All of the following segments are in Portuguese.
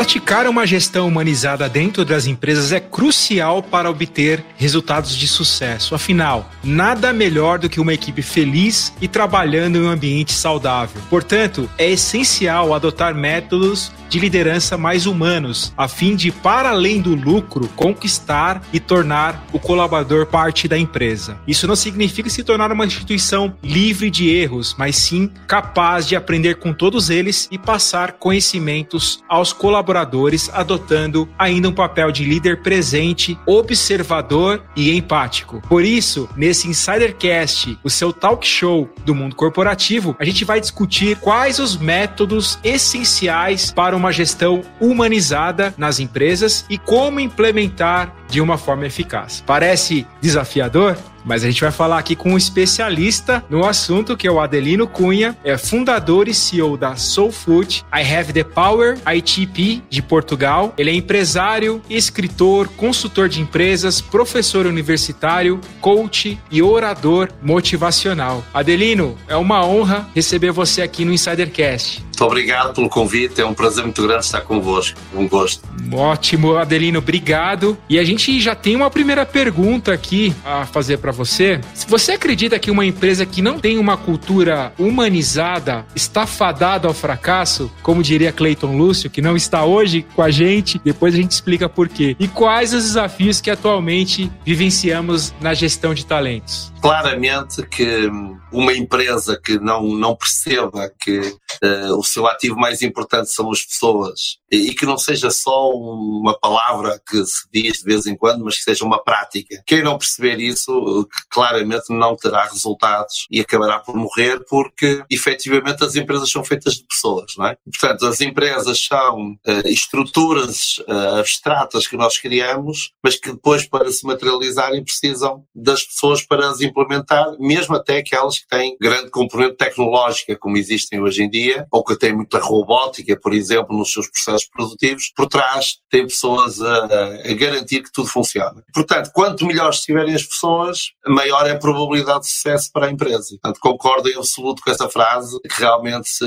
Praticar uma gestão humanizada dentro das empresas é crucial para obter resultados de sucesso. Afinal, nada melhor do que uma equipe feliz e trabalhando em um ambiente saudável. Portanto, é essencial adotar métodos de liderança mais humanos, a fim de, para além do lucro, conquistar e tornar o colaborador parte da empresa. Isso não significa se tornar uma instituição livre de erros, mas sim capaz de aprender com todos eles e passar conhecimentos aos colaboradores, adotando ainda um papel de líder presente, observador e empático. Por isso, nesse Insidercast, o seu talk show do mundo corporativo, a gente vai discutir quais os métodos essenciais para uma gestão humanizada nas empresas e como implementar de uma forma eficaz. Parece desafiador? Mas a gente vai falar aqui com um especialista no assunto, que é o Adelino Cunha, é fundador e CEO da Soul Food, I Have the Power, ITP de Portugal. Ele é empresário, escritor, consultor de empresas, professor universitário, coach e orador motivacional. Adelino, é uma honra receber você aqui no Insidercast. Muito obrigado pelo convite, é um prazer muito grande estar convosco. Um gosto. Ótimo, Adelino, obrigado. E a gente já tem uma primeira pergunta aqui a fazer para você. Se você acredita que uma empresa que não tem uma cultura humanizada está fadada ao fracasso, como diria Clayton Lúcio, que não está hoje com a gente, depois a gente explica por quê. E quais os desafios que atualmente vivenciamos na gestão de talentos? Claramente que uma empresa que não, não perceba que uh, o seu ativo mais importante são as pessoas e, que não seja só uma palavra que se diz de vez em quando, mas que seja uma prática. Quem não perceber isso, claramente não terá resultados e acabará por morrer porque efetivamente as empresas são feitas de pessoas, não é? Portanto, as empresas são uh, estruturas uh, abstratas que nós criamos, mas que depois para se materializarem precisam das pessoas para as implementar, mesmo até aquelas que têm grande componente tecnológica, como existem hoje em dia, ou que têm muita robótica, por exemplo, nos seus processos produtivos, por trás tem pessoas a, a garantir que tudo funciona. Portanto, quanto melhores estiverem as pessoas, maior é a probabilidade de sucesso para a empresa. Portanto, concordo em absoluto com essa frase, que realmente se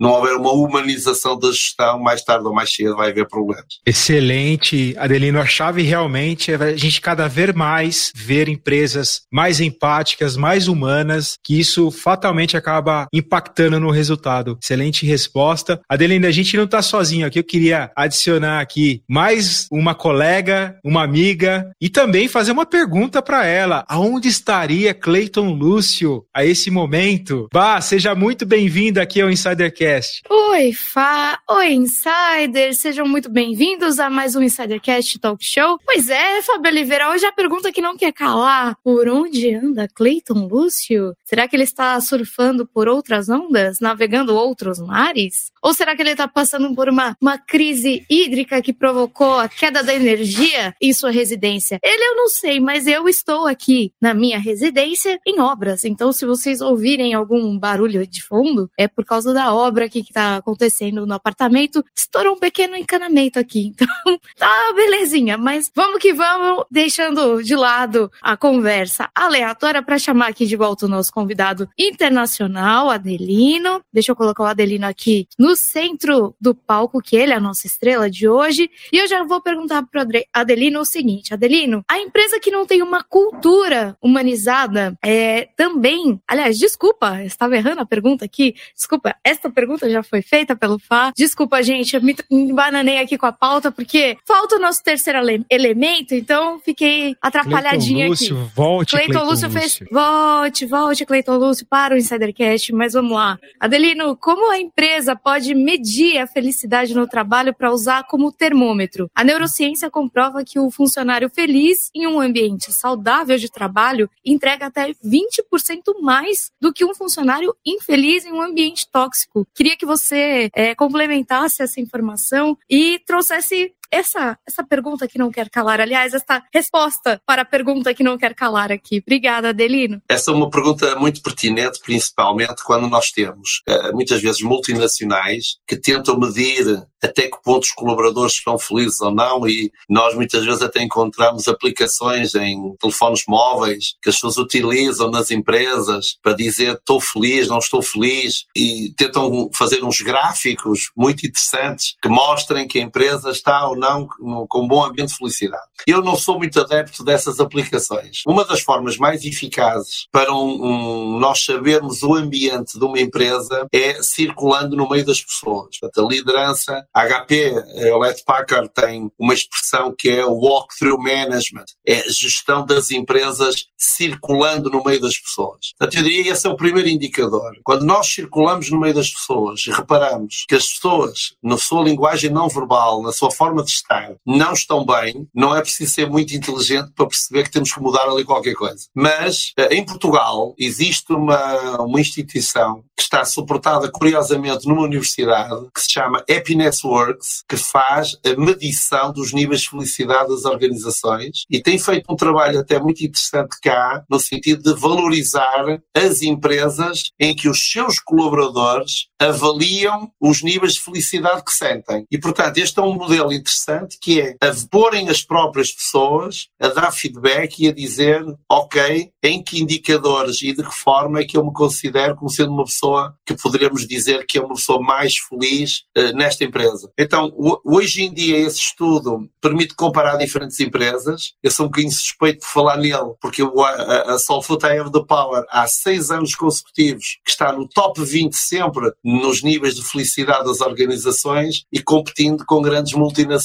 não houver uma humanização da gestão, mais tarde ou mais cedo vai haver problemas. Excelente, Adelino. A chave realmente é a gente cada vez mais ver empresas mais empáticas, mais humanas, que isso fatalmente acaba impactando no resultado. Excelente resposta. Adelina, a gente não está sozinho aqui. Eu queria adicionar aqui mais uma colega, uma amiga e também fazer uma pergunta para ela. Aonde estaria Clayton Lúcio a esse momento? Bah, seja muito bem-vindo aqui ao Insidercast. Oi, Fá. Oi, Insider. Sejam muito bem-vindos a mais um Insidercast Talk Show. Pois é, Fábio Oliveira, hoje a pergunta que não quer calar. Por onde anda Clayton Lúcio? Será que ele está surfando por outras ondas, navegando outros mares? Ou será que ele está passando por uma, uma crise hídrica que provocou a queda da energia em sua residência? Ele eu não sei, mas eu estou aqui na minha residência em obras. Então, se vocês ouvirem algum barulho de fundo, é por causa da obra que está acontecendo no apartamento. Estourou um pequeno encanamento aqui. Então, tá belezinha. Mas vamos que vamos, deixando de lado a conversa aleatória para chamar aqui de volta o nosso convidado internacional, Adelino. Deixa eu colocar o Adelino aqui no centro do palco, que ele é a nossa estrela de hoje. E eu já vou perguntar para Adelino o seguinte: Adelino, a empresa que não tem uma cultura humanizada é também. Aliás, desculpa, estava errando a pergunta aqui. Desculpa, esta pergunta já foi feita pelo Fá. Desculpa, gente, eu me bananei aqui com a pauta, porque falta o nosso terceiro elemento, então fiquei atrapalhadinha Cleiton Lúcio, aqui. Volte, Cleiton Cleiton Lúcio Lúcio fez. Volte, volte, Cleiton Lúcio, para o Insidercast, mas vamos lá. Adelino, como a empresa pode medir a felicidade no trabalho para usar como termômetro? A neurociência comprova que o funcionário feliz em um ambiente saudável de trabalho entrega até 20% mais do que um funcionário infeliz em um ambiente tóxico. Queria que você é, complementasse essa informação e trouxesse essa, essa pergunta que não quer calar, aliás, essa resposta para a pergunta que não quer calar aqui. Obrigada, Adelino. Essa é uma pergunta muito pertinente, principalmente quando nós temos uh, muitas vezes multinacionais que tentam medir até que ponto os colaboradores estão felizes ou não e nós muitas vezes até encontramos aplicações em telefones móveis que as pessoas utilizam nas empresas para dizer estou feliz, não estou feliz e tentam fazer uns gráficos muito interessantes que mostrem que a empresa está ou não com bom ambiente de felicidade. Eu não sou muito adepto dessas aplicações. Uma das formas mais eficazes para um, um, nós sabermos o ambiente de uma empresa é circulando no meio das pessoas. Portanto, a liderança a HP, a Let Packard tem uma expressão que é o walk-through management, é gestão das empresas circulando no meio das pessoas. Portanto, eu diria que esse é o primeiro indicador. Quando nós circulamos no meio das pessoas e reparamos que as pessoas, na sua linguagem não verbal, na sua forma de estar, não estão bem, não é preciso ser muito inteligente para perceber que temos que mudar ali qualquer coisa. Mas, eh, em Portugal, existe uma, uma instituição que está suportada, curiosamente, numa universidade que se chama Happiness Works, que faz a medição dos níveis de felicidade das organizações e tem feito um trabalho até muito interessante cá, no sentido de valorizar as empresas em que os seus colaboradores avaliam os níveis de felicidade que sentem. E, portanto, este é um modelo interessante que é a porem as próprias pessoas a dar feedback e a dizer, ok, em que indicadores e de que forma é que eu me considero como sendo uma pessoa que poderíamos dizer que é uma pessoa mais feliz uh, nesta empresa. Então, hoje em dia, esse estudo permite comparar diferentes empresas. Eu sou um bocadinho suspeito de falar nele, porque a, a Solfood I Have the Power há seis anos consecutivos que está no top 20 sempre nos níveis de felicidade das organizações e competindo com grandes multinacionais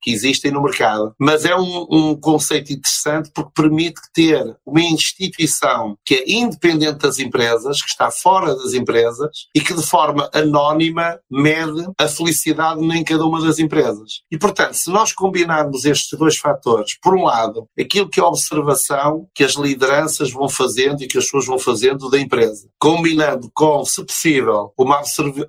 que existem no mercado. Mas é um, um conceito interessante porque permite ter uma instituição que é independente das empresas, que está fora das empresas e que de forma anónima mede a felicidade em cada uma das empresas. E, portanto, se nós combinarmos estes dois fatores, por um lado, aquilo que é a observação que as lideranças vão fazendo e que as pessoas vão fazendo da empresa, combinando com, se possível, uma,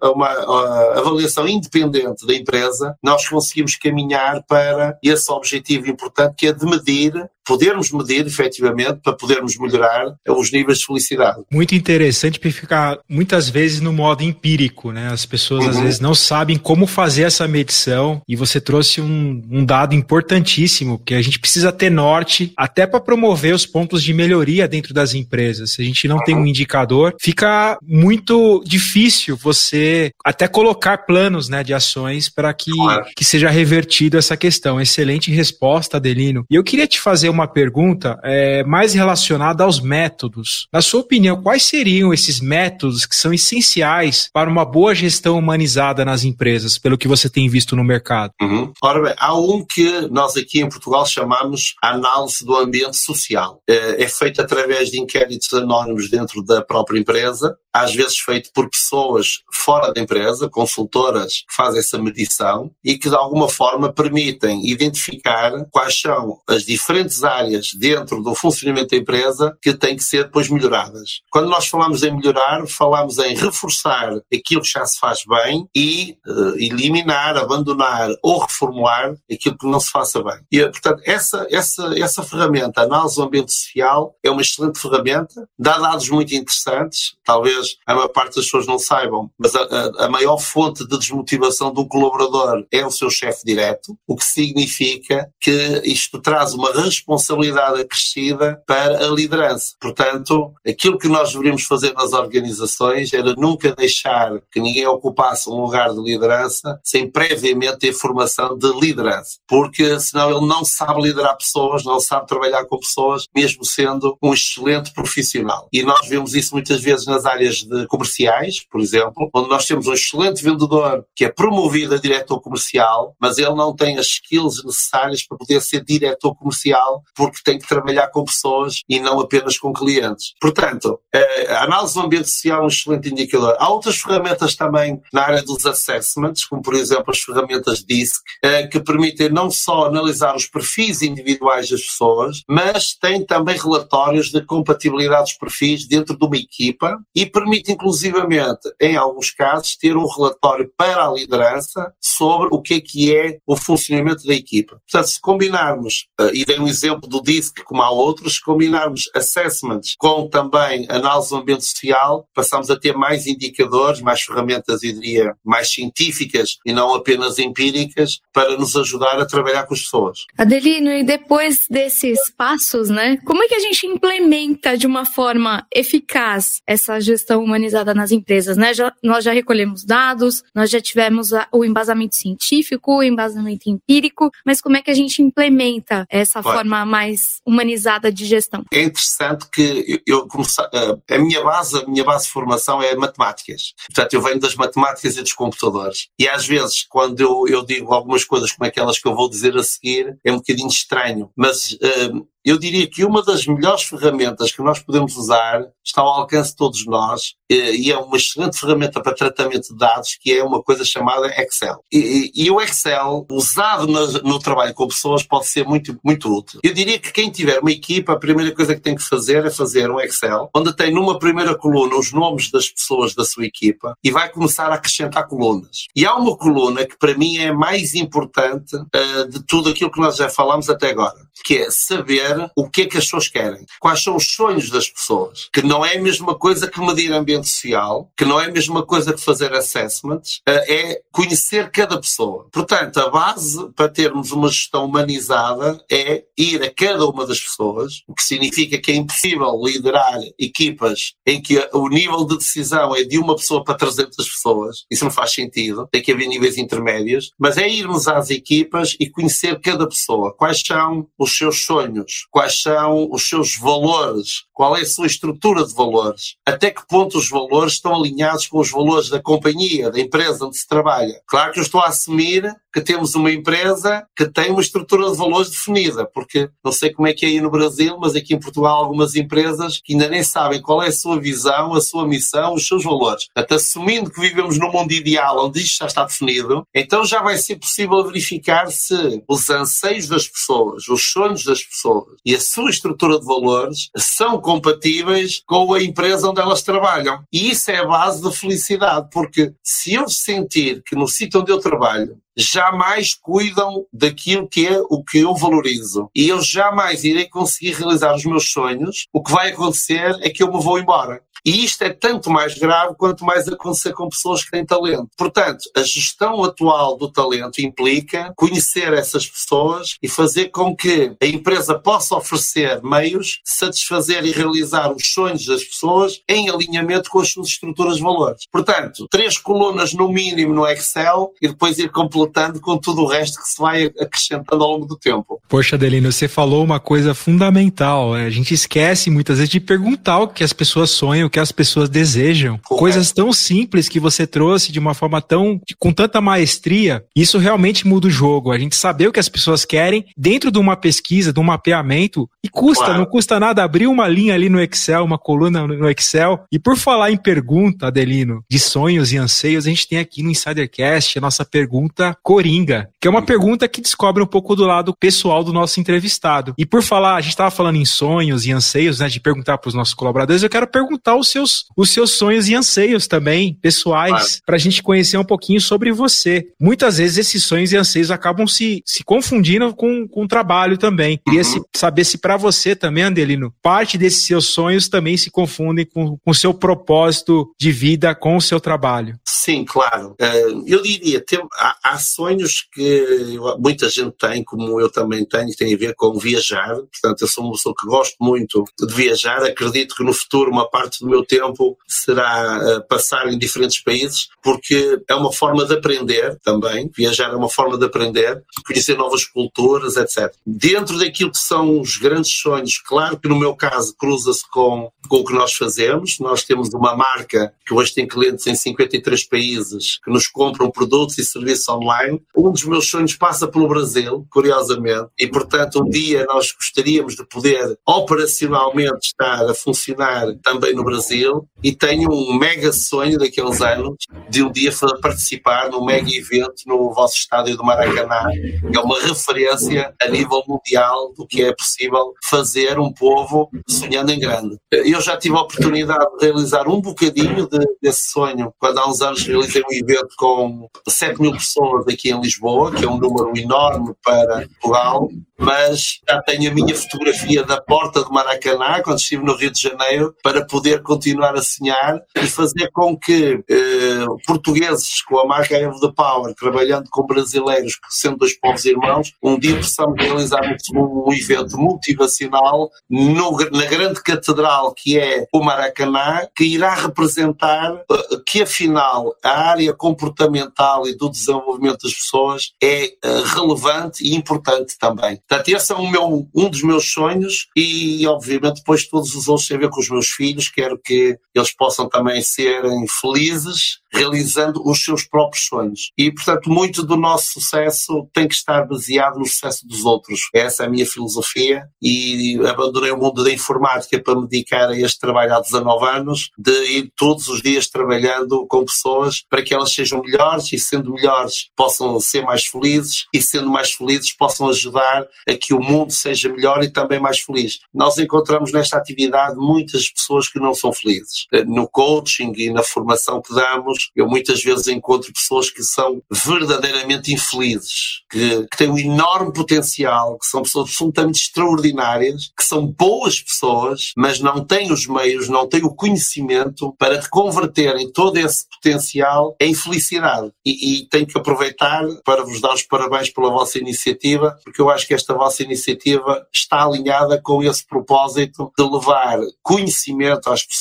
uma uh, avaliação independente da empresa, nós conseguimos caminhar para esse objetivo importante que é de medir podermos medir efetivamente para podermos melhorar os níveis de felicidade. Muito interessante porque ficar muitas vezes no modo empírico, né? As pessoas uhum. às vezes não sabem como fazer essa medição e você trouxe um, um dado importantíssimo que a gente precisa ter norte até para promover os pontos de melhoria dentro das empresas. Se a gente não uhum. tem um indicador, fica muito difícil você até colocar planos, né, de ações para que, claro. que seja revertido essa questão. Excelente resposta, Adelino. E eu queria te fazer uma pergunta é, mais relacionada aos métodos. Na sua opinião, quais seriam esses métodos que são essenciais para uma boa gestão humanizada nas empresas, pelo que você tem visto no mercado? Uhum. Ora bem, há um que nós aqui em Portugal chamamos análise do ambiente social. É, é feito através de inquéritos anónimos dentro da própria empresa, às vezes feito por pessoas fora da empresa, consultoras que fazem essa medição e que de alguma forma permitem identificar quais são as diferentes áreas dentro do funcionamento da empresa que têm que ser depois melhoradas. Quando nós falamos em melhorar, falamos em reforçar aquilo que já se faz bem e uh, eliminar, abandonar ou reformular aquilo que não se faça bem. E, portanto, essa, essa, essa ferramenta, a análise do ambiente social, é uma excelente ferramenta, dá dados muito interessantes, talvez a maior parte das pessoas não saibam, mas a, a, maior fonte de desmotivação do colaborador é o seu chefe direto, o que significa que isto traz uma responsabilidade acrescida para a liderança. Portanto, aquilo que nós deveríamos fazer nas organizações era nunca deixar que ninguém ocupasse um lugar de liderança sem previamente ter formação de liderança, porque senão ele não sabe liderar pessoas, não sabe trabalhar com pessoas, mesmo sendo um excelente profissional. E nós vemos isso muitas vezes nas áreas comerciais, por exemplo, onde nós temos um excelente vendedor que é promovido a diretor comercial, mas ele não tem as skills necessárias para poder ser diretor comercial, porque tem que trabalhar com pessoas e não apenas com clientes. Portanto, eh, a análise do ambiente social é um excelente indicador. Há outras ferramentas também na área dos assessments, como por exemplo as ferramentas DISC, eh, que permitem não só analisar os perfis individuais das pessoas, mas têm também relatórios de compatibilidade dos perfis dentro de uma equipa e permite inclusivamente, em alguns casos, ter um relatório para a liderança sobre o que é que é o funcionamento da equipa. Portanto, se combinarmos, uh, e dei um exemplo do DISC como há outros, se combinarmos assessments com também análise do ambiente social, passamos a ter mais indicadores, mais ferramentas, eu diria, mais científicas e não apenas empíricas, para nos ajudar a trabalhar com as pessoas. Adelino, e depois desses passos, né, como é que a gente implementa de uma forma eficaz essa gestão humanizada nas empresas, né? Já, nós já recolhemos dados, nós já tivemos a, o embasamento científico, o embasamento empírico, mas como é que a gente implementa essa forma mais humanizada de gestão? É interessante que eu, eu comecei, a minha base, a minha base de formação é matemáticas. Portanto, eu venho das matemáticas e dos computadores. E às vezes, quando eu, eu digo algumas coisas como aquelas que eu vou dizer a seguir, é um bocadinho estranho. Mas uh, eu diria que uma das melhores ferramentas que nós podemos usar está ao alcance de todos nós e é uma excelente ferramenta para tratamento de dados que é uma coisa chamada Excel. E, e, e o Excel, usado no, no, trabalho com pessoas, pode ser muito, muito útil. Eu diria que quem tiver uma equipa, a primeira coisa que tem que fazer é fazer um Excel, onde tem numa primeira coluna os nomes das pessoas da sua equipa e vai começar a acrescentar colunas. E há uma coluna que para mim é mais importante uh, de tudo aquilo que nós já falamos até agora, que é saber o que é que as pessoas querem, quais são os sonhos das pessoas, que não é a mesma coisa que medir ambiente social, que não é a mesma coisa que fazer assessments, eh, é conhecer cada pessoa. Portanto, a base para termos uma gestão humanizada é ir a cada uma das pessoas, o que significa que é impossível liderar equipas em que o nível de decisão é de uma pessoa para 300 pessoas. Isso não faz sentido. Tem que haver níveis intermédios. Mas é irmos às equipas e conhecer cada pessoa. Quais são os seus sonhos? quais são os seus valores, qual é a sua estrutura de valores, até que ponto os valores estão alinhados com os valores da companhia, da empresa onde se trabalha. Claro que eu estou a assumir que temos uma empresa que tem uma estrutura de valores definida, porque não sei como é que é aí no Brasil, mas aqui em Portugal há algumas empresas que ainda nem sabem qual é a sua visão, a sua missão, os seus valores. Até assumindo que vivemos num mundo ideal onde isto já está definido, então já vai ser possível verificar se os anseios das pessoas, os sonhos das pessoas e a sua estrutura de valores são compatíveis com a empresa onde elas trabalham. E isso é a base da felicidade, porque se eu sentir que no sítio onde eu trabalho jamais cuidam daquilo que é o que eu valorizo. E eu jamais irei conseguir realizar os meus sonhos. O que vai acontecer é que eu me vou embora. E isto é tanto mais grave quanto mais acontecer com pessoas que têm talento. Portanto, a gestão atual do talento implica conhecer essas pessoas e fazer com que a empresa possa oferecer meios satisfazer e realizar os sonhos das pessoas em alinhamento com as suas estruturas de valores. Portanto, três colunas no mínimo no Excel e depois ir completando com tudo o resto que se vai acrescentando ao longo do tempo. Poxa, Adelino, você falou uma coisa fundamental. A gente esquece muitas vezes de perguntar o que as pessoas sonham, que as pessoas desejam. Correto. Coisas tão simples que você trouxe de uma forma tão. com tanta maestria. Isso realmente muda o jogo. A gente saber o que as pessoas querem dentro de uma pesquisa, de um mapeamento. E custa, claro. não custa nada abrir uma linha ali no Excel, uma coluna no Excel. E por falar em pergunta, Adelino, de sonhos e anseios, a gente tem aqui no Insidercast a nossa pergunta Coringa, que é uma pergunta que descobre um pouco do lado pessoal do nosso entrevistado. E por falar, a gente estava falando em sonhos e anseios, né, de perguntar para os nossos colaboradores, eu quero perguntar os seus, os seus sonhos e anseios também, pessoais, para a gente conhecer um pouquinho sobre você. Muitas vezes esses sonhos e anseios acabam se, se confundindo com, com o trabalho também. Queria uhum. se, saber se para você também, Andelino, parte desses seus sonhos também se confundem com o seu propósito de vida com o seu trabalho. Sim, claro. Eh, eu diria, tem, há, há sonhos que muita gente tem, como eu também tenho, que tem a ver com viajar. Portanto, eu sou uma pessoa que gosto muito de viajar. Acredito que no futuro uma parte do meu tempo será eh, passar em diferentes países, porque é uma forma de aprender também. Viajar é uma forma de aprender, conhecer novas culturas, etc. Dentro daquilo que são os grandes sonhos, claro que no meu caso cruza-se com, com o que nós fazemos. Nós temos uma marca que hoje tem clientes em 53 países que nos compram produtos e serviços online. Um dos meus sonhos passa pelo Brasil, curiosamente, e portanto um dia nós gostaríamos de poder operacionalmente estar a funcionar também no Brasil Brasil e tenho um mega sonho daqueles anos de um dia participar num mega evento no vosso estádio do Maracanã, que é uma referência a nível mundial do que é possível fazer um povo sonhando em grande. Eu já tive a oportunidade de realizar um bocadinho de, desse sonho quando há uns anos realizei um evento com 7 mil pessoas aqui em Lisboa, que é um número enorme para Portugal, mas já tenho a minha fotografia da porta do Maracanã, quando estive no Rio de Janeiro, para poder continuar a sonhar e fazer com que eh, portugueses com a marca Evo the Power, trabalhando com brasileiros, sendo dois povos irmãos, um dia possamos realizar um, um evento motivacional no, na grande catedral que é o Maracanã, que irá representar uh, que afinal a área comportamental e do desenvolvimento das pessoas é uh, relevante e importante também. Portanto, esse é meu, um dos meus sonhos e, obviamente, depois todos os outros têm a ver com os meus filhos. Quero que eles possam também serem felizes realizando os seus próprios sonhos. E, portanto, muito do nosso sucesso tem que estar baseado no sucesso dos outros. Essa é a minha filosofia e abandonei o mundo da informática para me dedicar a este trabalho há 19 anos, de ir todos os dias trabalhando com pessoas para que elas sejam melhores e, sendo melhores, possam ser mais felizes e, sendo mais felizes, possam ajudar a que o mundo seja melhor e também mais feliz. Nós encontramos nesta atividade muitas pessoas que não são felizes. No coaching e na formação que damos, eu muitas vezes encontro pessoas que são verdadeiramente infelizes, que, que têm um enorme potencial, que são pessoas absolutamente extraordinárias, que são boas pessoas, mas não têm os meios, não têm o conhecimento para reconverterem todo esse potencial em felicidade. E, e tenho que aproveitar para vos dar os parabéns pela vossa iniciativa, porque eu acho que esta vossa iniciativa está alinhada com esse propósito de levar conhecimento às pessoas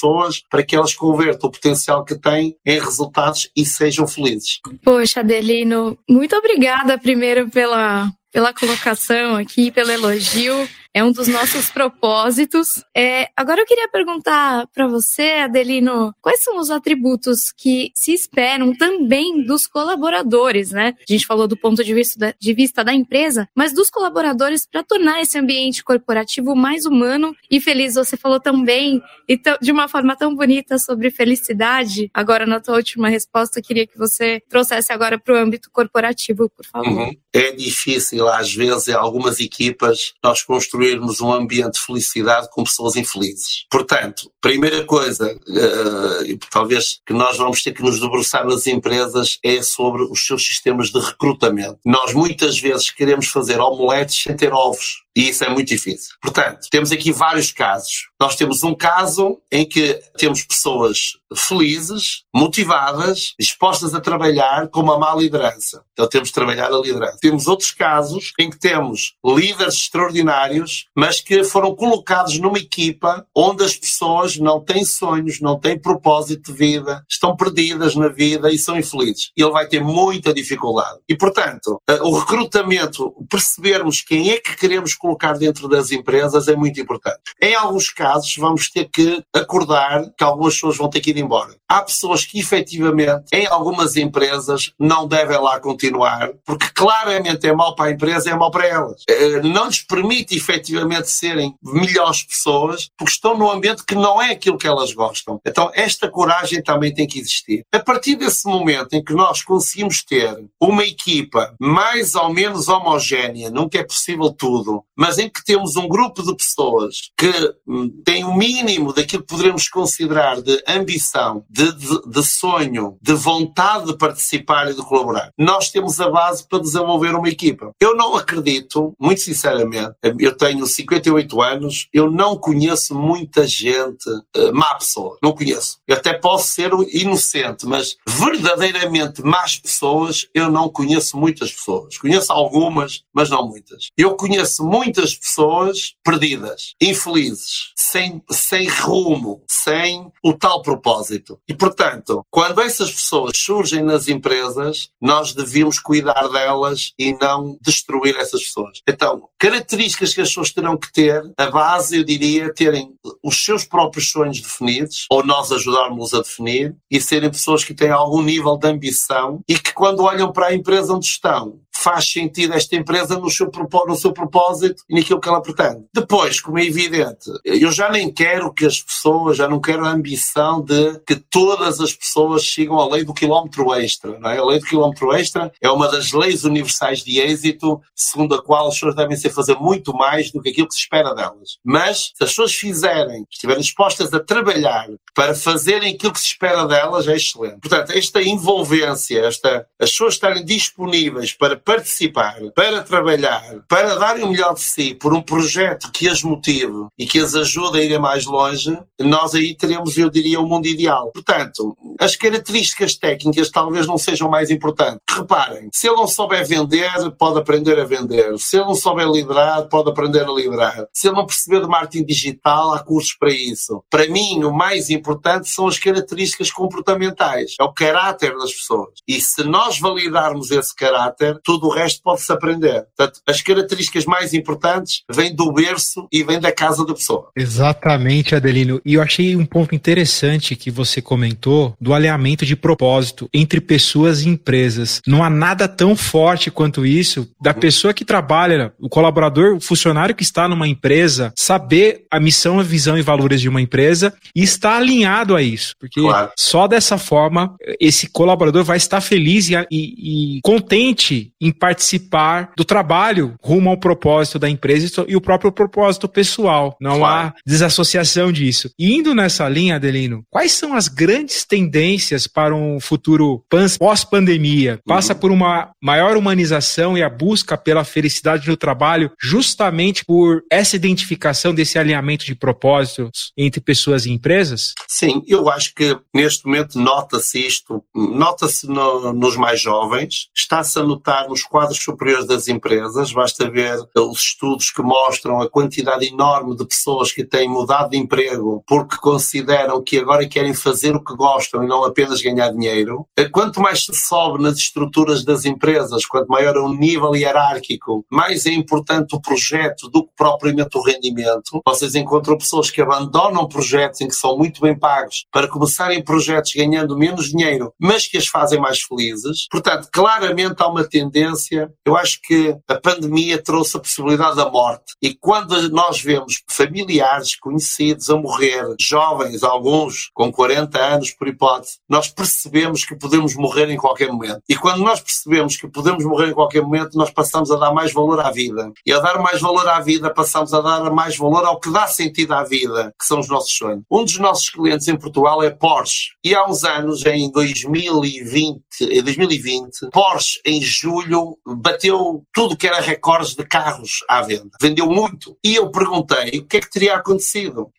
para que elas convertam o potencial que têm em resultados resultados e sejam felizes. Poxa, Adelino, muito obrigada primeiro pela, pela colocação aqui, pelo elogio é um dos nossos propósitos. É, agora eu queria perguntar para você, Adelino, quais são os atributos que se esperam também dos colaboradores, né? A gente falou do ponto de vista da, de vista da empresa, mas dos colaboradores para tornar esse ambiente corporativo mais humano e feliz. Você falou também e de uma forma tão bonita sobre felicidade. Agora, na tua última resposta, queria que você trouxesse agora para o âmbito corporativo, por favor. Uhum. É difícil, às vezes, algumas equipas, nós construímos construirmos um ambiente de felicidade com pessoas infelizes. Portanto, primeira coisa, uh, talvez que nós vamos ter que nos debruçar nas empresas é sobre os seus sistemas de recrutamento. Nós muitas vezes queremos fazer omeletes sem ter ovos. E isso é muito difícil. Portanto, temos aqui vários casos. Nós temos um caso em que temos pessoas felizes, motivadas, dispostas a trabalhar com uma má liderança. Então temos de trabalhar a liderança. Temos outros casos em que temos líderes extraordinários, mas que foram colocados numa equipa onde as pessoas não têm sonhos, não têm propósito de vida, estão perdidas na vida e são infelizes. Ele vai ter muita dificuldade. E, portanto, eh, o recrutamento, percebermos quem é que queremos colocar dentro das empresas é muito importante. Em alguns casos, vamos ter que acordar que algumas pessoas vão ter que ir embora. Há pessoas que, efetivamente, em algumas empresas, não devem lá continuar, porque claramente é mau para a empresa, é mau para elas. Eh, não lhes permite, efetivamente, serem melhores pessoas, porque estão num ambiente que não é aquilo que elas gostam. Então, esta coragem também tem que existir. A partir desse momento em que nós conseguimos ter uma equipa mais ou menos homogénea, nunca é possível tudo, mas em que temos um grupo de pessoas que hum, tem o mínimo daquilo que poderemos considerar de ambição, de, de, de, sonho, de vontade de participar e de colaborar, nós temos a base para desenvolver uma equipa. Eu não acredito, muito sinceramente, eu tenho 58 anos, eu não conheço muita gente uh, má pessoa. Não conheço. Eu até posso ser inocente, mas verdadeiramente más pessoas, eu não conheço muitas pessoas. Conheço algumas, mas não muitas. Eu conheço muitas pessoas perdidas, infelizes, sem, sem rumo, sem o tal propósito. E, portanto, quando essas pessoas surgem nas empresas, nós devíamos cuidar delas e não destruir essas pessoas. Então, características que as pessoas terão que ter, a base, eu diria, terem os seus próprios sonhos definidos, ou nós ajudarmos a definir, e serem pessoas que têm algum nível de ambição e que, quando olham para a empresa onde estão, faz sentido esta empresa no seu, no seu propósito e naquilo que ela pretende. Depois, como é evidente, eu já nem quero que as pessoas, já não quero a ambição de que todas as pessoas sigam a lei do quilómetro extra. Não é? A lei do quilómetro extra é uma das leis universais de êxito, segundo a qual as pessoas devem ser fazer muito mais do que aquilo que se espera delas. Mas se as pessoas fizerem, estiverem dispostas a trabalhar para fazerem aquilo que se espera delas, é excelente. Portanto, esta envolvência, esta, as pessoas estarem disponíveis para participar, para trabalhar, para darem o melhor de si por um projeto que as motive e que as ajude a ir mais longe, nós aí teremos, eu diria, o um mundo ideal. Portanto, as características técnicas talvez não sejam mais importantes. Reparem, se ele não souber vender, pode aprender a vender. Se ele não souber liderar, pode aprender a liderar. Se ele não perceber de marketing digital, há cursos para isso. Para mim, o mais importante são as características comportamentais. É o caráter das pessoas. E se nós validarmos esse caráter, tudo o resto pode-se aprender. Portanto, as características mais importantes vêm do berço e vêm da casa da pessoa. Exatamente, Adelino. E eu achei um ponto interessante que você comentou do alinhamento de propósito entre pessoas e empresas. Não há nada tão forte quanto isso da pessoa que trabalha, o colaborador, o funcionário que está numa empresa, saber a missão, a visão e valores de uma empresa e estar alinhado a isso. Porque claro. só dessa forma esse colaborador vai estar feliz e, e, e contente em participar do trabalho rumo ao propósito da empresa e o próprio propósito pessoal. Não claro. há desassociação disso. E indo nessa linha, Adelino, quais são as grandes tendências para um futuro pós-pandemia? Passa uhum. por uma maior humanização e a busca pela felicidade no trabalho, justamente por essa identificação desse alinhamento de propósitos entre pessoas e empresas? Sim, eu acho que neste momento nota-se isto, nota-se no, nos mais jovens, está-se a notar nos quadros superiores das empresas, basta ver os estudos que mostram a quantidade enorme de pessoas que têm mudado de emprego porque consideram que agora querem fazer o que gostam e não apenas ganhar dinheiro. Quanto mais se sobe nas estruturas das empresas, quanto maior é o nível hierárquico, mais é importante o projeto do que propriamente o rendimento. Vocês encontram pessoas que abandonam projetos em que são muito bem pagos para começarem projetos ganhando menos dinheiro, mas que as fazem mais felizes. Portanto, claramente há uma tendência. Eu acho que a pandemia trouxe a possibilidade da morte. E quando nós vemos familiares, conhecidos a morrer, jovens, alguns com 40 anos por hipótese, nós percebemos que podemos morrer em qualquer momento. E quando nós percebemos que podemos morrer em qualquer momento, nós passamos a dar mais valor à vida. E a dar mais valor à vida, passamos a dar mais valor ao que dá sentido à vida, que são os nossos sonhos. Um dos nossos clientes em Portugal é Porsche. E há uns anos, em 2020, 2020 Porsche em julho bateu tudo que era recordes de carros à venda. Vendeu muito. E eu perguntei o que é que teria acontecido.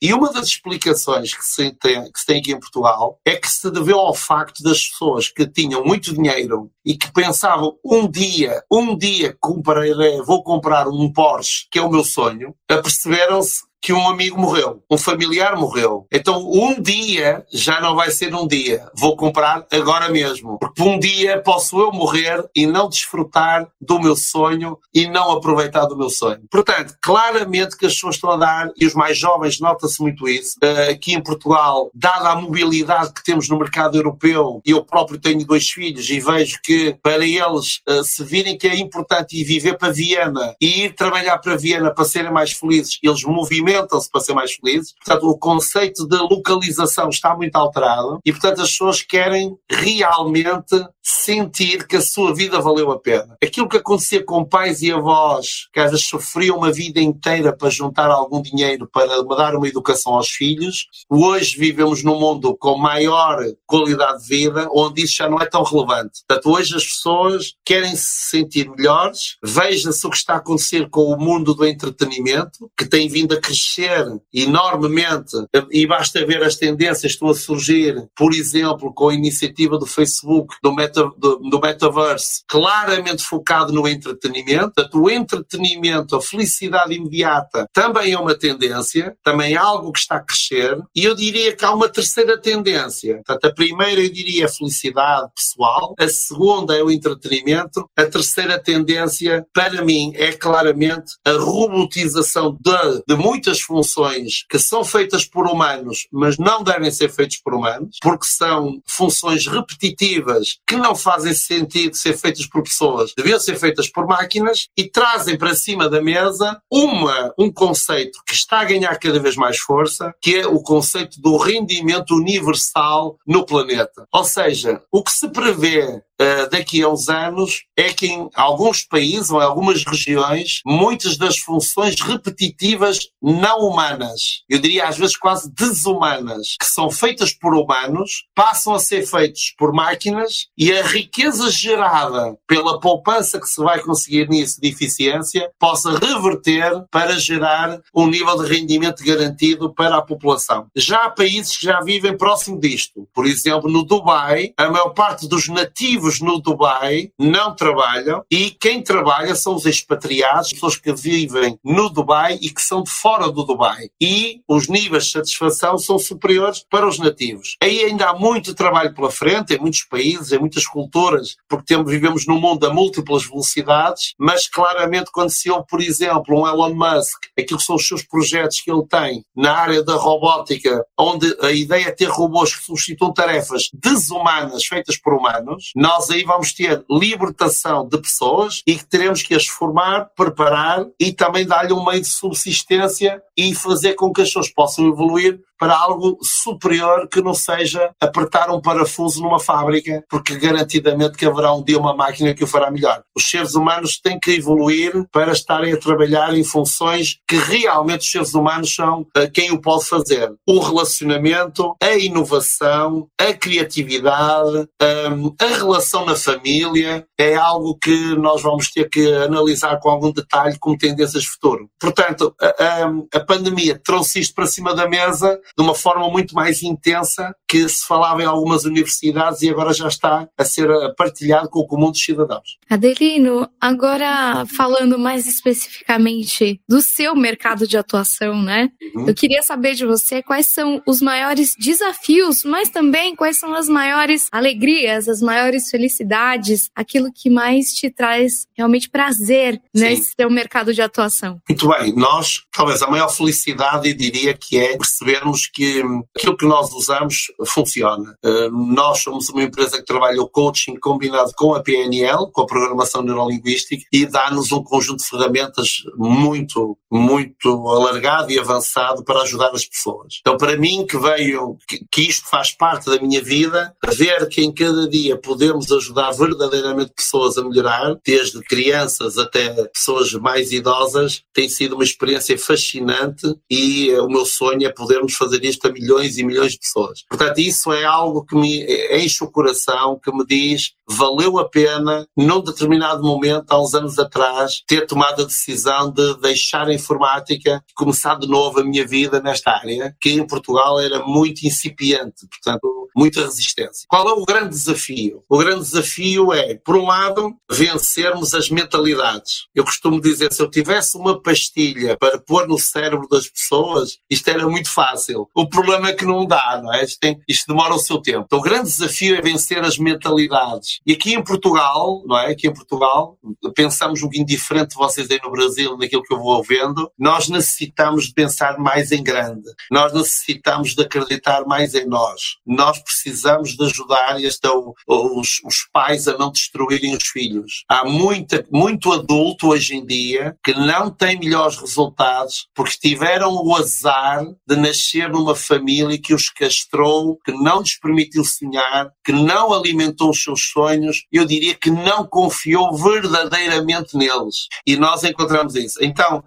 E uma das explicações que se tem, que se tem aqui em Portugal é que se deveu ao facto das pessoas que tinham muito dinheiro e que pensavam um dia, um dia comprarei, vou comprar um Porsche, que é o meu sonho, aperceberam-se que um amigo morreu, um familiar morreu. Então um dia já não vai ser um dia. Vou comprar agora mesmo. Porque um dia posso eu morrer e não desfrutar do meu sonho e não aproveitar do meu sonho. Portanto, claramente que as pessoas estão a dar, e os mais jovens nota-se muito isso, eh, aqui em Portugal, dada a mobilidade que temos no mercado europeu, e eu próprio tenho dois filhos e vejo que para eles eh, se virem que é importante ir viver para Viena e ir trabalhar para Viena para serem mais felizes, eles movimentam movimentam-se para ser mais felizes. Portanto, o conceito de localização está muito alterado e, portanto, as pessoas querem realmente sentir que a sua vida valeu a pena. Aquilo que acontecia com pais e avós, que às vezes sofriam uma vida inteira para juntar algum dinheiro para dar uma educação aos filhos, hoje vivemos num mundo com maior qualidade de vida, onde isso já não é tão relevante. Portanto, hoje as pessoas querem se sentir melhores, veja-se o que está a acontecer com o mundo do entretenimento, que tem vindo a crescer enormemente, e basta ver as tendências que estão a surgir, por exemplo, com a iniciativa do Facebook, do Meta do, do metaverse claramente focado no entretenimento. Portanto, o entretenimento, a felicidade imediata também é uma tendência, também é algo que está a crescer. E eu diria que há uma terceira tendência. Portanto, a primeira eu diria a felicidade pessoal, a segunda é o entretenimento, a terceira tendência, para mim, é claramente a robotização de, de muitas muitas funções que são feitas por humanos, mas não devem ser feitas por humanos, porque são funções repetitivas que não fazem sentido ser feitas por pessoas, deviam ser feitas por máquinas e trazem para cima da mesa uma, um conceito que está a ganhar cada vez mais força, que é o conceito do rendimento universal no planeta. Ou seja, o que se prevê uh, daqui a uns anos é que em alguns países ou em algumas regiões, muitas das funções repetitivas não humanas, eu diria às vezes quase desumanas, que são feitas por humanos, passam a ser feitas por máquinas e a riqueza gerada pela poupança que se vai conseguir nisso de eficiência possa reverter para gerar um nível de rendimento garantido para a população. Já há países que já vivem próximo disto. Por exemplo, no Dubai, a maior parte dos nativos no Dubai não trabalham e quem trabalha são os expatriados, pessoas que vivem no Dubai e que são de fora do Dubai. E os níveis de satisfação são superiores para os nativos. Aí ainda há muito trabalho pela frente, em muitos países, em muitas culturas, porque temos, vivemos num mundo a múltiplas velocidades, mas claramente quando se ouve, por exemplo, um Elon Musk, aquilo que são os seus projetos que ele tem na área da robótica, onde a ideia é ter robôs que substituam tarefas desumanas feitas por humanos, nós aí vamos ter libertação de pessoas e que teremos que as formar, preparar e também dar-lhe um meio de subsistência e fazer com que as pessoas possam evoluir para algo superior que não seja apertar um parafuso numa fábrica, porque garantidamente que haverá um dia uma máquina que o fará melhor. Os seres humanos têm que evoluir para estarem a trabalhar em funções que realmente os seres humanos são uh, quem o pode fazer. O relacionamento, a inovação, a criatividade, um, a relação na família é algo que nós vamos ter que analisar com algum detalhe como tendências de futuro. Portanto, a, a, a pandemia trouxe isto para cima da mesa de uma forma muito mais intensa que se falava em algumas universidades e agora já está a ser partilhado com o comum dos cidadãos. Adelino, agora falando mais especificamente do seu mercado de atuação, né? Hum. Eu queria saber de você quais são os maiores desafios, mas também quais são as maiores alegrias, as maiores felicidades, aquilo que mais te traz realmente prazer Sim. nesse seu mercado de atuação. Muito bem, nós, talvez a maior felicidade, eu diria que é percebermos que aquilo que nós usamos funciona. Uh, nós somos uma empresa que trabalha o coaching combinado com a PNL, com a programação neurolinguística, e dá-nos um conjunto de ferramentas muito, muito alargado e avançado para ajudar as pessoas. Então, para mim, que veio, que, que isto faz parte da minha vida, ver que em cada dia podemos ajudar verdadeiramente pessoas a melhorar, desde crianças até pessoas mais idosas, tem sido uma experiência fascinante e uh, o meu sonho é podermos fazer isto a milhões e milhões de pessoas. Portanto, isso é algo que me enche o coração, que me diz valeu a pena, num determinado momento, há uns anos atrás, ter tomado a decisão de deixar a informática e começar de novo a minha vida nesta área, que em Portugal era muito incipiente, portanto, muita resistência. Qual é o grande desafio? O grande desafio é, por um lado, vencermos as mentalidades. Eu costumo dizer, se eu tivesse uma pastilha para pôr no cérebro das pessoas, isto era muito fácil. O problema é que não dá, não é? Isto, tem, isto demora o seu tempo. Então, o grande desafio é vencer as mentalidades. E aqui em Portugal, não é? Aqui em Portugal, pensamos um bocadinho diferente de vocês aí no Brasil, naquilo que eu vou vendo. Nós necessitamos de pensar mais em grande. Nós necessitamos de acreditar mais em nós. Nós precisamos de ajudar este, os, os pais a não destruírem os filhos. Há muita, muito adulto hoje em dia que não tem melhores resultados porque tiveram o azar de nascer numa família que os castrou, que não lhes permitiu sonhar, que não alimentou os seus sonhos eu diria que não confiou verdadeiramente neles. E nós encontramos isso. Então,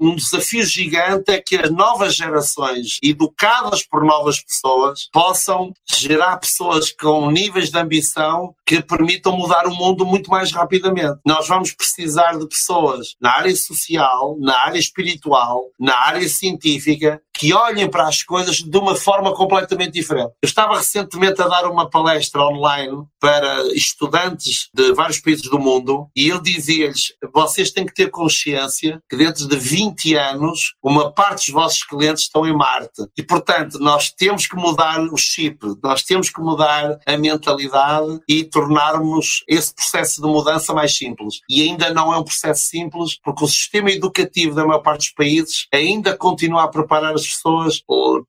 um desafio gigante é que as novas gerações, educadas por novas pessoas, possam gerar pessoas com níveis de ambição que permitam mudar o mundo muito mais rapidamente. Nós vamos precisar de pessoas na área social, na área espiritual, na área científica, que olhem para as coisas de uma forma completamente diferente. Eu estava recentemente a dar uma palestra online para estudantes de vários países do mundo e eu dizia-lhes: vocês têm que ter consciência que dentro de 20 anos uma parte dos vossos clientes estão em Marte e, portanto, nós temos que mudar o chip, nós temos que mudar a mentalidade e tornarmos esse processo de mudança mais simples. E ainda não é um processo simples porque o sistema educativo da maior parte dos países ainda continua a preparar as pessoas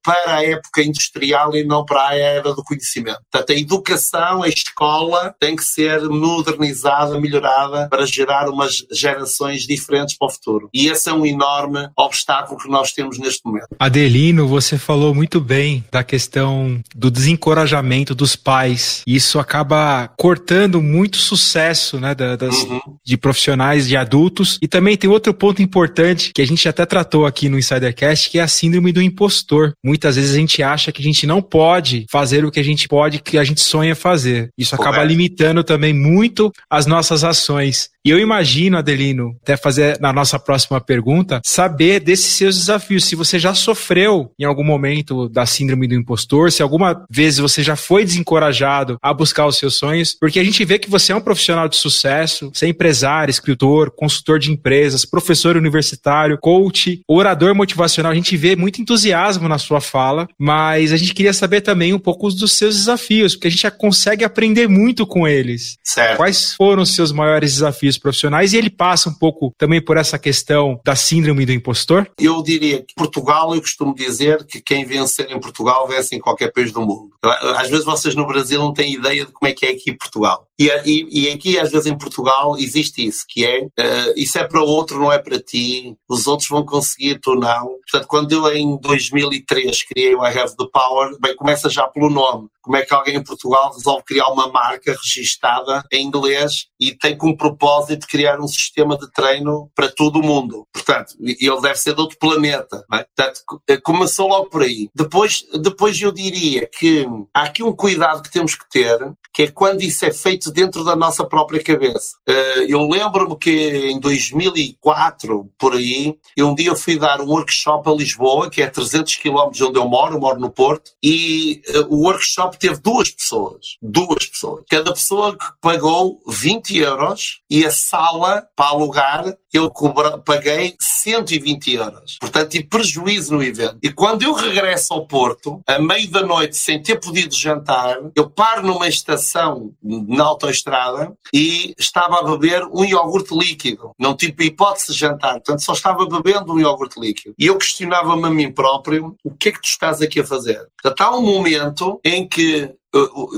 para a época industrial e não para a era do conhecimento. Portanto, a educação, a escola tem que ser modernizada, melhorada para gerar umas gerações diferentes para o futuro. E esse é um enorme obstáculo que nós temos neste momento. Adelino, você falou muito bem da questão do desencorajamento dos pais. Isso acaba cortando muito sucesso né, das, uhum. de profissionais, de adultos. E também tem outro ponto importante que a gente até tratou aqui no Insidercast, que é a síndrome do impostor. Muitas vezes a gente acha que a gente não pode fazer o que a gente pode, que a gente sonha fazer. Isso acaba limitando também muito as nossas ações. E eu imagino, Adelino, até fazer na nossa próxima pergunta, saber desses seus desafios. Se você já sofreu em algum momento da síndrome do impostor, se alguma vez você já foi desencorajado a buscar os seus sonhos, porque a gente vê que você é um profissional de sucesso, você é empresário, escritor, consultor de empresas, professor universitário, coach, orador motivacional. A gente vê muito entusiasmo na sua fala, mas a gente queria saber também um pouco dos seus desafios, porque a gente já consegue aprender muito com eles. Certo. Quais foram os seus maiores desafios profissionais? E ele passa um pouco também por essa questão da síndrome do impostor? Eu diria que Portugal, eu costumo dizer que quem vencer em Portugal vence em qualquer país do mundo. Às vezes vocês no Brasil não têm ideia de como é que é aqui Portugal. E, e, e aqui, às vezes, em Portugal, existe isso, que é, uh, isso é para o outro, não é para ti, os outros vão conseguir, tu não. Portanto, quando eu em 2003 criei o I Have the Power, bem, começa já pelo nome. Como é que alguém em Portugal resolve criar uma marca registada em inglês e tem como propósito criar um sistema de treino para todo o mundo? Portanto, ele deve ser de outro planeta. É? Portanto, eh, começou logo por aí. Depois, depois eu diria que há aqui um cuidado que temos que ter, que é quando isso é feito dentro da nossa própria cabeça. Eh, eu lembro-me que em 2004, por aí, um dia eu fui dar um workshop a Lisboa, que é 300 km de onde eu moro, eu moro no Porto, e eh, o workshop teve duas pessoas. Duas pessoas. Cada pessoa que pagou 20 euros e a sala para alugar eu paguei 120 euros. Portanto, tive prejuízo no evento. E quando eu regresso ao Porto, a meio da noite, sem ter podido jantar, eu paro numa estação na autoestrada e estava a beber um iogurte líquido. Não tive hipótese de jantar. Portanto, só estava bebendo um iogurte líquido. E eu questionava-me a mim próprio, o que é que tu estás aqui a fazer? Portanto, há um momento em que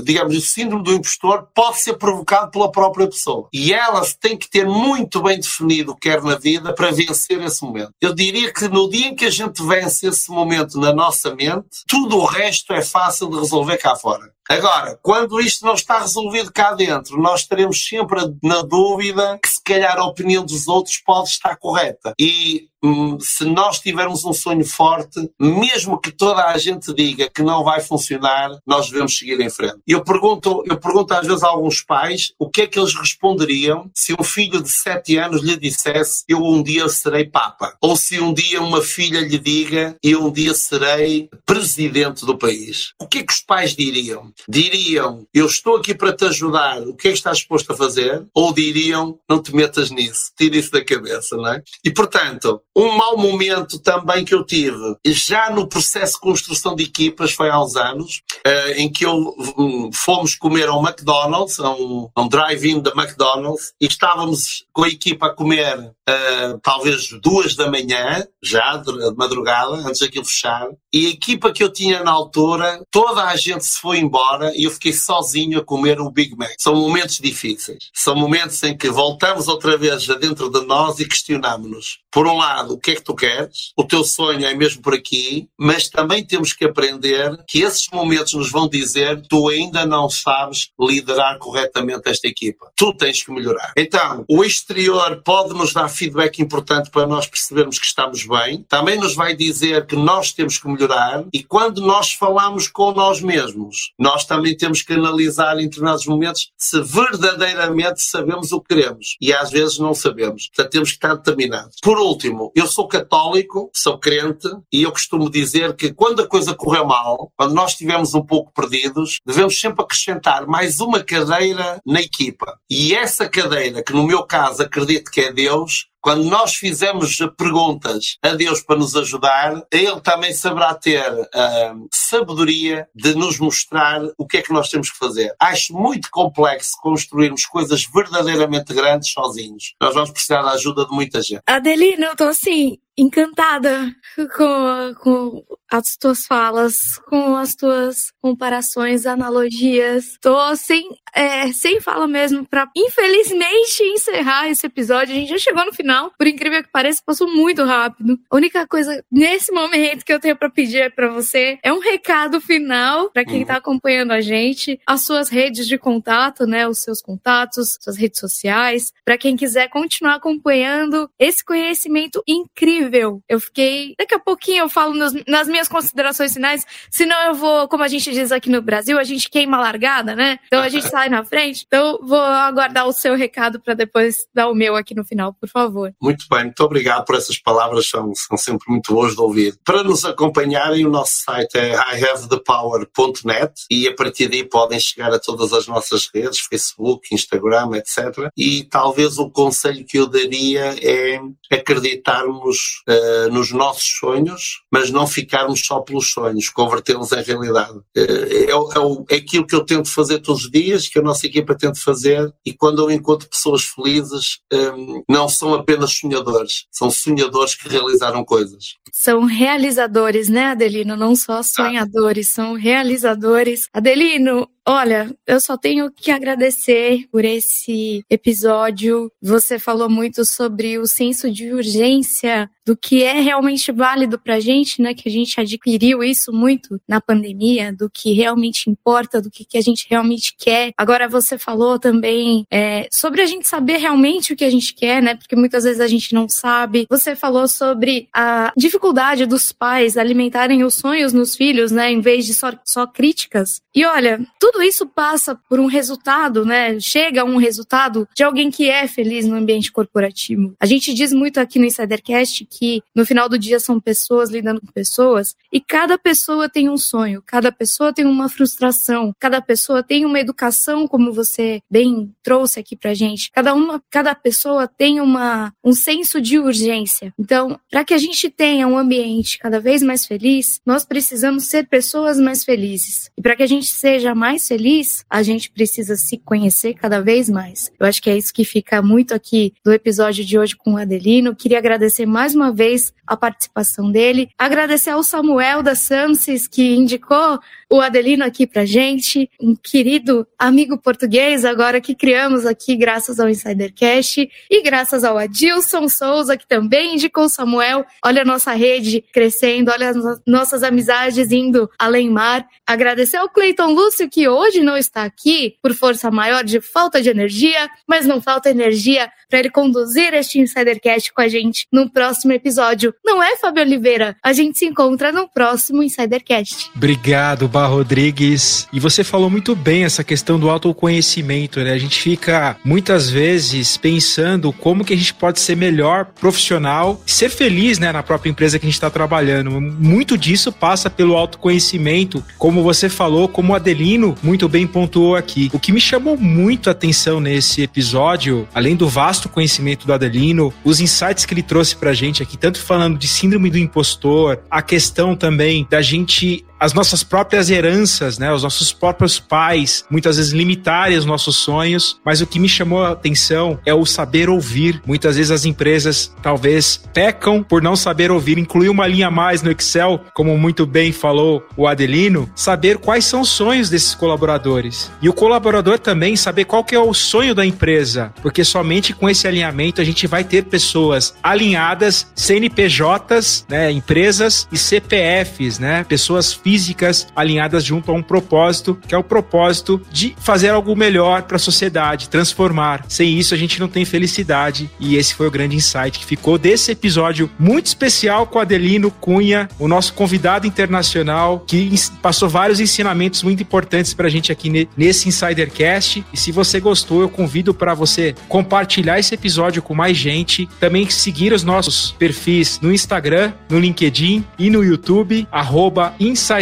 digamos, o síndrome do impostor pode ser provocado pela própria pessoa. E ela tem que ter muito bem definido o que quer na vida para vencer esse momento. Eu diria que no dia em que a gente vence esse momento na nossa mente, tudo o resto é fácil de resolver cá fora. Agora, quando isto não está resolvido cá dentro, nós estaremos sempre na dúvida que se calhar a opinião dos outros pode estar correta. E hum, se nós tivermos um sonho forte, mesmo que toda a gente diga que não vai funcionar, nós devemos seguir em frente. Eu pergunto, eu pergunto às vezes a alguns pais o que é que eles responderiam se um filho de 7 anos lhe dissesse eu um dia serei papa. Ou se um dia uma filha lhe diga eu um dia serei presidente do país. O que é que os pais diriam? Diriam, eu estou aqui para te ajudar, o que é que estás disposto a fazer? Ou diriam, não te metas nisso, tira isso da cabeça, não é? E portanto, um mau momento também que eu tive, já no processo de construção de equipas, foi há uns anos, uh, em que eu um, fomos comer ao McDonald's, a um, um drive-in da McDonald's, e estávamos com a equipa a comer uh, talvez duas da manhã, já de, madrugada, antes daquilo fechar, e a equipa que eu tinha na altura, toda a gente se foi embora e eu fiquei sozinho a comer o Big Mac. São momentos difíceis. São momentos em que voltamos outra vez dentro de nós e questionamos-nos. Por um lado, o que é que tu queres? O teu sonho é mesmo por aqui, mas também temos que aprender que esses momentos nos vão dizer tu ainda não sabes liderar corretamente esta equipa. Tu tens que melhorar. Então, o exterior pode nos dar feedback importante para nós percebermos que estamos bem. Também nos vai dizer que nós temos que melhorar e quando nós falamos com nós mesmos, nós nós também temos que analisar em determinados momentos se verdadeiramente sabemos o que queremos. E às vezes não sabemos. Portanto, temos que estar determinados. Por último, eu sou católico, sou crente, e eu costumo dizer que quando a coisa correu mal, quando nós estivermos um pouco perdidos, devemos sempre acrescentar mais uma cadeira na equipa. E essa cadeira, que no meu caso acredito que é Deus, quando nós fizemos perguntas a Deus para nos ajudar, Ele também saberá ter a sabedoria de nos mostrar o que é que nós temos que fazer. Acho muito complexo construirmos coisas verdadeiramente grandes sozinhos. Nós vamos precisar da ajuda de muita gente. Adelina, eu tô assim, encantada com, com as tuas falas, com as tuas comparações, analogias. Tô sem, é, sem fala mesmo para infelizmente encerrar esse episódio. A gente já chegou no final, por incrível que pareça, passou muito rápido. A única coisa nesse momento que eu tenho para pedir para você é um recado final para quem está acompanhando a gente, as suas redes de contato, né, os seus contatos, suas redes sociais, para quem quiser continuar acompanhando esse conhecimento incrível. Eu fiquei, daqui a pouquinho eu falo nos, nas minhas considerações finais, senão eu vou, como a gente diz aqui no Brasil, a gente queima a largada, né? Então a gente sai na frente. Então vou aguardar o seu recado para depois dar o meu aqui no final, por favor. Muito bem, muito obrigado por essas palavras, são, são sempre muito boas de ouvir. Para nos acompanharem, o nosso site é ihavethepower.net e a partir daí podem chegar a todas as nossas redes, Facebook, Instagram, etc. E talvez o conselho que eu daria é acreditarmos uh, nos nossos sonhos, mas não ficarmos só pelos sonhos, convertê-los em realidade. Uh, é, é, é aquilo que eu tento fazer todos os dias, que a nossa equipa tenta fazer, e quando eu encontro pessoas felizes, um, ehm, não são apenas sonhadores, são sonhadores que realizaram coisas. São realizadores, né, Adelino? Não só sonhadores, ah. são realizadores. Adelino, Olha, eu só tenho que agradecer por esse episódio. Você falou muito sobre o senso de urgência do que é realmente válido para gente, né? Que a gente adquiriu isso muito na pandemia, do que realmente importa, do que, que a gente realmente quer. Agora você falou também é, sobre a gente saber realmente o que a gente quer, né? Porque muitas vezes a gente não sabe. Você falou sobre a dificuldade dos pais alimentarem os sonhos nos filhos, né? Em vez de só, só críticas. E olha, tudo tudo isso passa por um resultado, né? Chega a um resultado de alguém que é feliz no ambiente corporativo. A gente diz muito aqui no Insidercast que no final do dia são pessoas lidando com pessoas e cada pessoa tem um sonho, cada pessoa tem uma frustração, cada pessoa tem uma educação, como você bem trouxe aqui pra gente. Cada uma, cada pessoa tem uma um senso de urgência. Então, para que a gente tenha um ambiente cada vez mais feliz, nós precisamos ser pessoas mais felizes. E para que a gente seja mais feliz, a gente precisa se conhecer cada vez mais. Eu acho que é isso que fica muito aqui do episódio de hoje com o Adelino. Queria agradecer mais uma vez a participação dele, agradecer ao Samuel da Samsis que indicou o Adelino aqui pra gente, um querido amigo português agora que criamos aqui graças ao Insidercast e graças ao Adilson Souza que também indicou o Samuel. Olha a nossa rede crescendo, olha as nossas amizades indo além mar. Agradecer ao Cleiton Lúcio que hoje não está aqui por força maior de falta de energia, mas não falta energia para ele conduzir este Insidercast com a gente no próximo episódio. Não é, Fábio Oliveira? A gente se encontra no próximo Insidercast. Obrigado, Bar Rodrigues. E você falou muito bem essa questão do autoconhecimento, né? A gente fica muitas vezes pensando como que a gente pode ser melhor profissional, ser feliz, né, na própria empresa que a gente está trabalhando. Muito disso passa pelo autoconhecimento, como você falou, como o Adelino muito bem pontuou aqui. O que me chamou muito a atenção nesse episódio, além do vasto conhecimento do Adelino, os insights que ele trouxe pra gente aqui, tanto falando de síndrome do impostor, a questão também da gente as nossas próprias heranças, né, os nossos próprios pais, muitas vezes limitarem os nossos sonhos, mas o que me chamou a atenção é o saber ouvir. Muitas vezes as empresas talvez pecam por não saber ouvir, incluir uma linha a mais no Excel, como muito bem falou o Adelino, saber quais são os sonhos desses colaboradores. E o colaborador também saber qual que é o sonho da empresa, porque somente com esse alinhamento a gente vai ter pessoas alinhadas, CNPJs, né, empresas e CPFs, né, pessoas físicas físicas alinhadas junto a um propósito, que é o propósito de fazer algo melhor para a sociedade, transformar. Sem isso a gente não tem felicidade e esse foi o grande insight que ficou desse episódio muito especial com Adelino Cunha, o nosso convidado internacional que passou vários ensinamentos muito importantes para a gente aqui nesse Insidercast. E se você gostou, eu convido para você compartilhar esse episódio com mais gente, também seguir os nossos perfis no Instagram, no LinkedIn e no YouTube,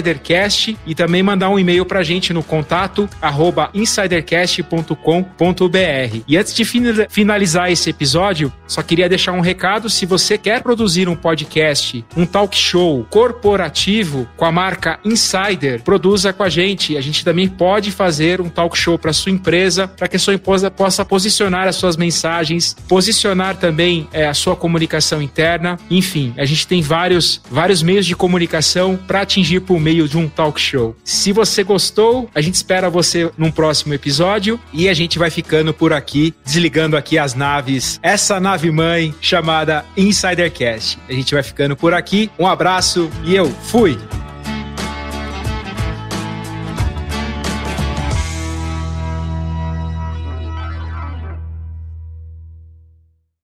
InsiderCast, e também mandar um e-mail para a gente no contato insidercast.com.br. E antes de finalizar esse episódio, só queria deixar um recado: se você quer produzir um podcast, um talk show corporativo com a marca Insider, produza com a gente. A gente também pode fazer um talk show para sua empresa, para que a sua empresa possa posicionar as suas mensagens, posicionar também é, a sua comunicação interna. Enfim, a gente tem vários, vários meios de comunicação para atingir por meio de um talk show. Se você gostou, a gente espera você num próximo episódio e a gente vai ficando por aqui, desligando aqui as naves, essa nave mãe chamada Insidercast. A gente vai ficando por aqui. Um abraço e eu fui!